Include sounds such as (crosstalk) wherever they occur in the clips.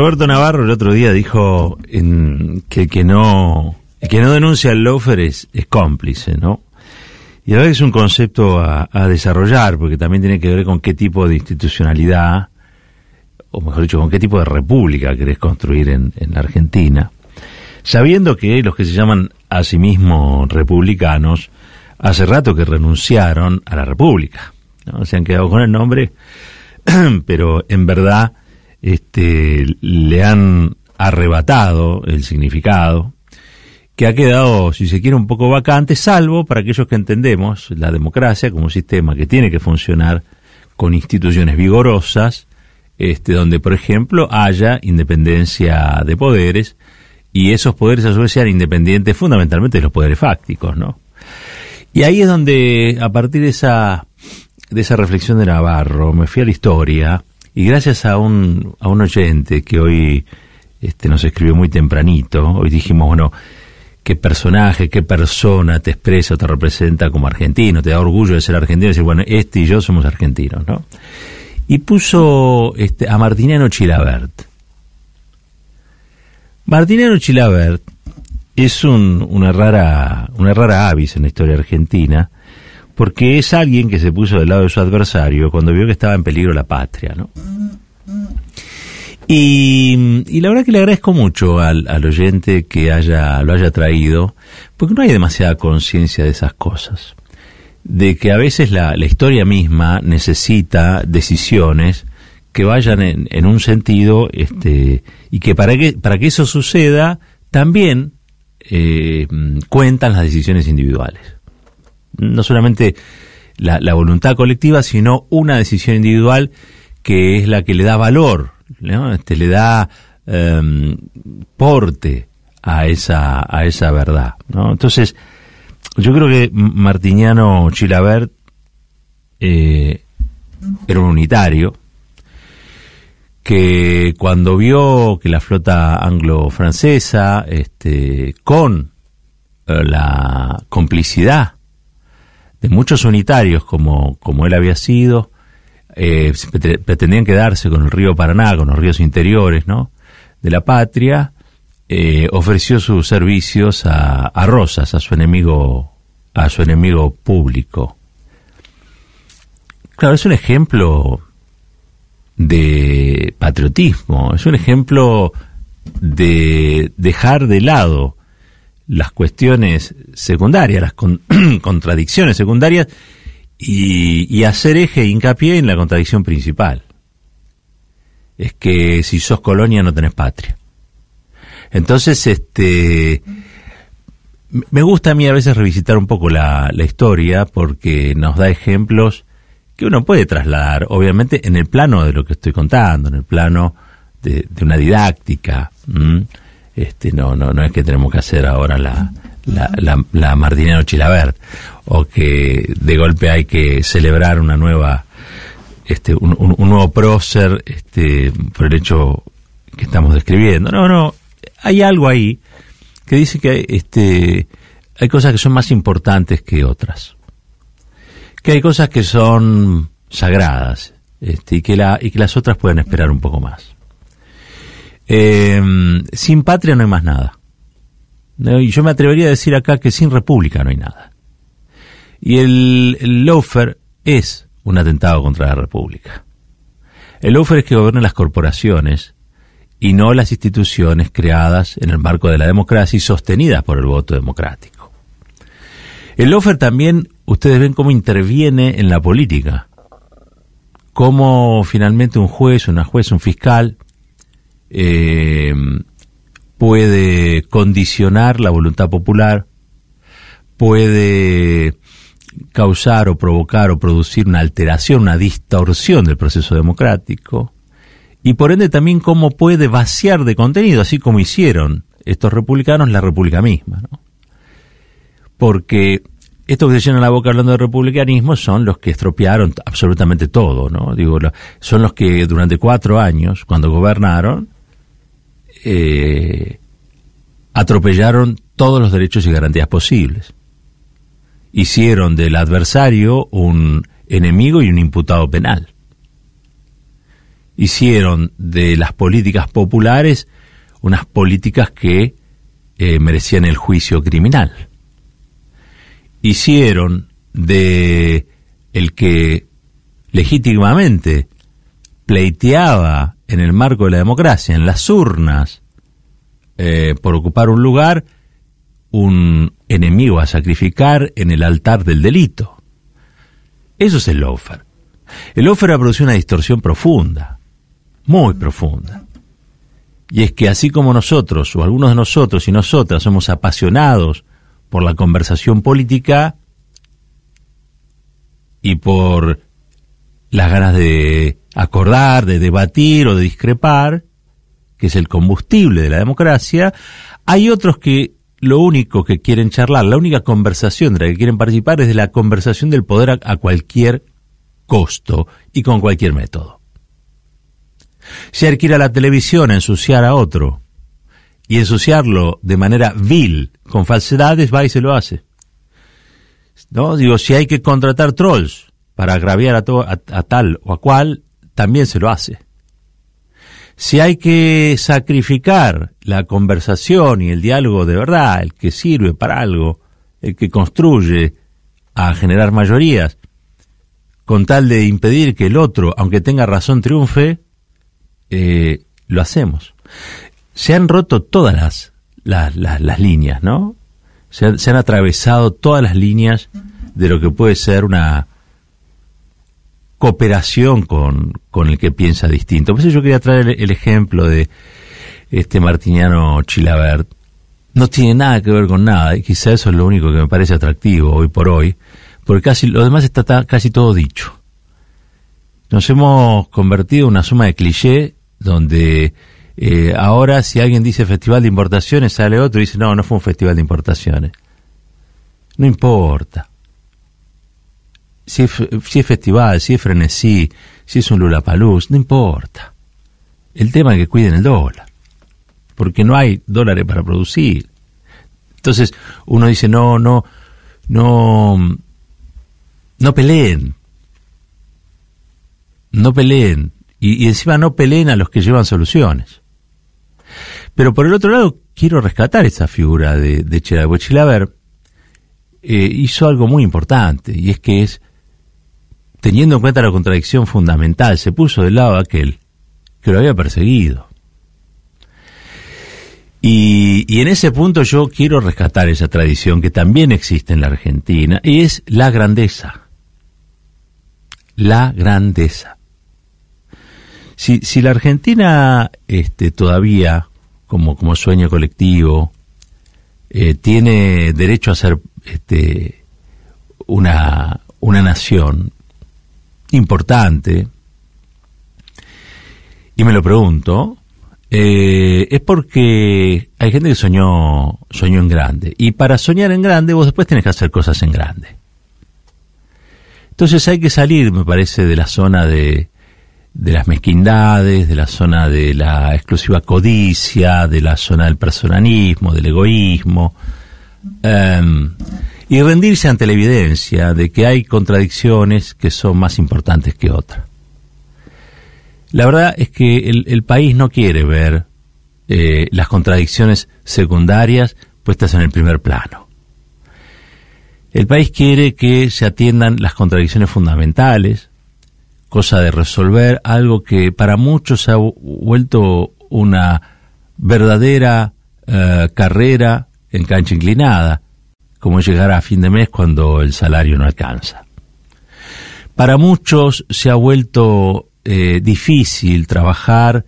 Roberto Navarro el otro día dijo que que no, que no denuncia al loafer es, cómplice, ¿no? Y a veces es un concepto a, a, desarrollar, porque también tiene que ver con qué tipo de institucionalidad, o mejor dicho, con qué tipo de república querés construir en, en la Argentina. Sabiendo que los que se llaman a sí mismos republicanos, hace rato que renunciaron a la república. ¿no? Se han quedado con el nombre, (clears throat) pero en verdad este, le han arrebatado el significado, que ha quedado, si se quiere, un poco vacante, salvo para aquellos que entendemos la democracia como un sistema que tiene que funcionar con instituciones vigorosas, este, donde, por ejemplo, haya independencia de poderes, y esos poderes a su vez sean independientes fundamentalmente de los poderes fácticos, ¿no? Y ahí es donde, a partir de esa, de esa reflexión de Navarro, me fui a la historia, y gracias a un, a un oyente que hoy este, nos escribió muy tempranito, hoy dijimos, bueno, qué personaje, qué persona te expresa o te representa como argentino, te da orgullo de ser argentino, y decir, bueno, este y yo somos argentinos, ¿no? Y puso este, a Martiniano Chilabert. Martiniano Chilabert es un, una rara una rara avis en la historia argentina porque es alguien que se puso del lado de su adversario cuando vio que estaba en peligro la patria, ¿no? Y, y la verdad que le agradezco mucho al, al, oyente que haya lo haya traído, porque no hay demasiada conciencia de esas cosas, de que a veces la, la historia misma necesita decisiones que vayan en, en un sentido, este, y que para que para que eso suceda también eh, cuentan las decisiones individuales. No solamente la, voluntad colectiva, sino una decisión individual que es la que le da valor, este, le da eh, porte a esa, a esa verdad. Entonces, yo creo que Martiniano Chilabert eh, era un unitario, que cuando vio que la flota anglo-francesa, este, con eh, la complicidad de muchos unitarios como, como él había sido, eh, pretendían quedarse con el río Paraná, con los ríos interiores, ¿no? De la patria, eh, ofreció sus servicios a, a Rosas, a su enemigo, a su enemigo público. Claro, es un ejemplo de patriotismo, es un ejemplo de dejar de lado las cuestiones secundarias, las con, (clears throat) contradicciones secundarias y, hacer eje e hincapié en la contradicción principal. Es que si sos colonia no tenés patria. Entonces, este, me gusta a mí a veces revisitar un poco la, la historia porque nos da ejemplos que uno puede trasladar, obviamente, en el plano de lo que estoy contando, en el plano de, de una didáctica. Este, no, no, no es que tenemos que hacer ahora la, la, la, la Martinero Chilabert, o que de golpe hay que celebrar una nueva, este, un, un, un nuevo prócer, este, por el hecho que estamos describiendo. No, no, hay algo ahí que dice que este, hay cosas que son más importantes que otras que hay cosas que son sagradas este, y, que la, y que las otras pueden esperar un poco más. Eh, sin patria no hay más nada. Y yo me atrevería a decir acá que sin república no hay nada. Y el, el es un atentado contra la república. El loafer es que gobierna las corporaciones y no las instituciones creadas en el marco de la democracia y sostenidas por el voto democrático. El loafer también ustedes ven cómo interviene en la política, cómo finalmente un juez, una juez, un fiscal eh, puede condicionar la voluntad popular, puede causar o provocar o producir una alteración, una distorsión del proceso democrático, y por ende también cómo puede vaciar de contenido, así como hicieron estos republicanos la república misma. ¿no? Porque estos que se llenan la boca hablando de republicanismo son los que estropearon absolutamente todo, ¿no? Digo, son los que durante cuatro años, cuando gobernaron, eh, atropellaron todos los derechos y garantías posibles. Hicieron del adversario un enemigo y un imputado penal. hicieron de las políticas populares unas políticas que eh, merecían el juicio criminal. Hicieron de el que legítimamente pleiteaba en el marco de la democracia, en las urnas, eh, por ocupar un lugar, un enemigo a sacrificar en el altar del delito. Eso es el lofer. El lofer ha producido una distorsión profunda, muy profunda. Y es que así como nosotros, o algunos de nosotros y nosotras, somos apasionados por la conversación política y por las ganas de acordar, de debatir o de discrepar, que es el combustible de la democracia, hay otros que lo único que quieren charlar, la única conversación de la que quieren participar es de la conversación del poder a, cualquier costo y con cualquier método. Si hay que ir a la televisión a ensuciar a otro y ensuciarlo de manera vil, con falsedades, va y se lo hace. ¿No? Digo, si hay que contratar trolls para agraviar a, a tal o a cual, también se lo hace. Si hay que sacrificar la conversación y el diálogo de verdad, el que sirve para algo, el que construye a generar mayorías, con tal de impedir que el otro, aunque tenga razón, triunfe, eh, lo hacemos. Se han roto todas las, las, líneas, ¿no? Se han atravesado todas las líneas de lo que puede ser una, cooperación con, con el que piensa distinto. Por eso yo quería traer el, ejemplo de este Martiniano Chilabert. No tiene nada que ver con nada, y quizá eso es lo único que me parece atractivo hoy por hoy, porque casi lo demás está casi todo dicho. Nos hemos convertido en una suma de cliché donde eh, ahora si alguien dice festival de importaciones, sale otro y dice, no, no fue un festival de importaciones. No importa si es, festival, si es frenesí, si es un lulapaluz, no importa. El tema es que cuiden el dólar, porque no hay dólares para producir. Entonces uno dice, no, no, no, no peleen, no peleen, y, encima no peleen a los que llevan soluciones. Pero por el otro lado, quiero rescatar esa figura de, de Chilaver. Eh, hizo algo muy importante, y es que es teniendo en cuenta la contradicción fundamental, se puso del lado aquel que lo había perseguido. Y, en ese punto yo quiero rescatar esa tradición que también existe en la Argentina, y es la grandeza. La grandeza. Si, la Argentina este, todavía, como, como sueño colectivo, eh, tiene derecho a ser este, una, una nación, importante, y me lo pregunto, eh, es porque hay gente que soñó, soñó en grande. Y para soñar en grande, vos después tenés que hacer cosas en grande. Entonces hay que salir, me parece, de la zona de, de las mezquindades, de la zona de la exclusiva codicia, de la zona del personalismo, del egoísmo. Em, y rendirse ante la evidencia de que hay contradicciones que son más importantes que otras. La verdad es que el, país no quiere ver eh, las contradicciones secundarias puestas en el primer plano. El país quiere que se atiendan las contradicciones fundamentales, cosa de resolver algo que para muchos ha vuelto una verdadera eh, carrera en cancha inclinada, como llegar a fin de mes cuando el salario no alcanza. Para muchos se ha vuelto eh, difícil trabajar,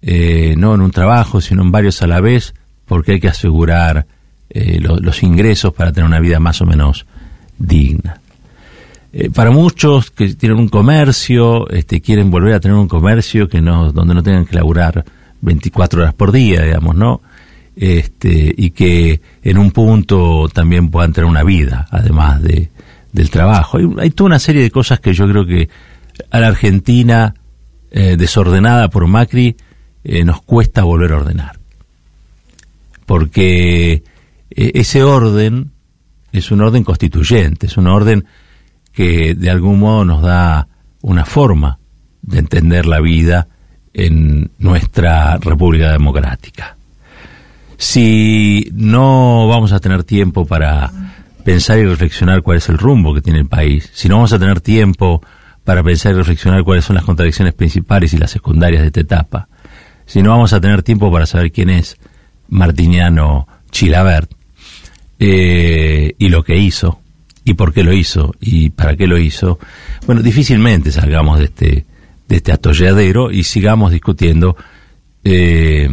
eh, no en un trabajo, sino en varios a la vez, porque hay que asegurar eh, los ingresos para tener una vida más o menos digna. para muchos que tienen un comercio, este, quieren volver a tener un comercio que no, donde no tengan que laburar 24 horas por día, digamos, ¿no? Este, y que en un punto también puedan tener una vida, además de, del trabajo. Hay, toda una serie de cosas que yo creo que a la Argentina eh, desordenada por Macri eh, nos cuesta volver a ordenar. Porque eh, ese orden es un orden constituyente, es un orden que de algún modo nos da una forma de entender la vida en nuestra República Democrática. Si no vamos a tener tiempo para pensar y reflexionar cuál es el rumbo que tiene el país, si no vamos a tener tiempo para pensar y reflexionar cuáles son las contradicciones principales y las secundarias de esta etapa, si no vamos a tener tiempo para saber quién es Martiniano Chilabert eh, y lo que hizo, y por qué lo hizo, y para qué lo hizo, bueno, difícilmente salgamos de este, de este atolladero y sigamos discutiendo eh,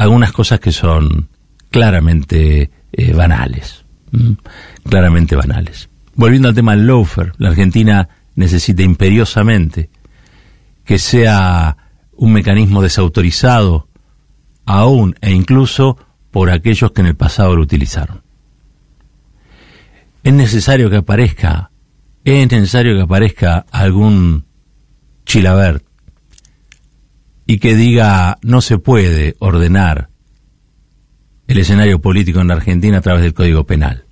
algunas cosas que son claramente eh, banales, claramente banales. Volviendo al tema del loafer, la Argentina necesita imperiosamente que sea un mecanismo desautorizado aún e incluso por aquellos que en el pasado lo utilizaron. Es necesario que aparezca, es necesario que aparezca algún Chilabert y que diga no se puede ordenar el escenario político en la Argentina a través del Código Penal.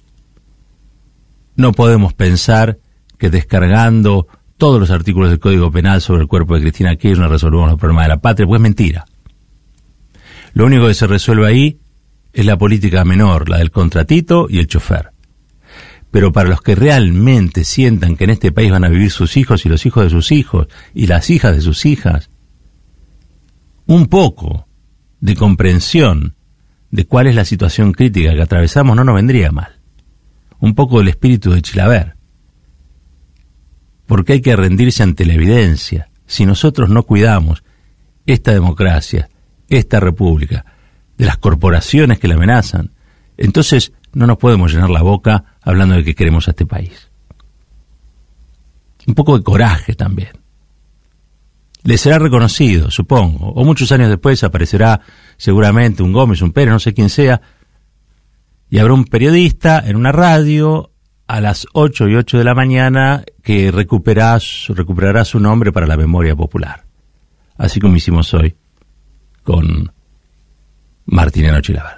No podemos pensar que descargando todos los artículos del Código Penal sobre el cuerpo de Cristina Kirchner resolvemos los problemas de la patria, pues mentira. Lo único que se resuelve ahí es la política menor, la del contratito y el chofer. Pero para los que realmente sientan que en este país van a vivir sus hijos y los hijos de sus hijos y las hijas de sus hijas, un poco de comprensión de cuál es la situación crítica que atravesamos no nos vendría mal. Un poco del espíritu de Chilaver. Porque hay que rendirse ante la evidencia. Si nosotros no cuidamos esta democracia, esta república, de las corporaciones que la amenazan, entonces no nos podemos llenar la boca hablando de que queremos a este país. Un poco de coraje también. Le será reconocido, supongo, o muchos años después aparecerá seguramente un Gómez, un Pérez, no sé quién sea, y habrá un periodista en una radio a las 8 y 8 de la mañana que recuperará, su nombre para la memoria popular. Así como hicimos hoy con Martiniano Chilavar.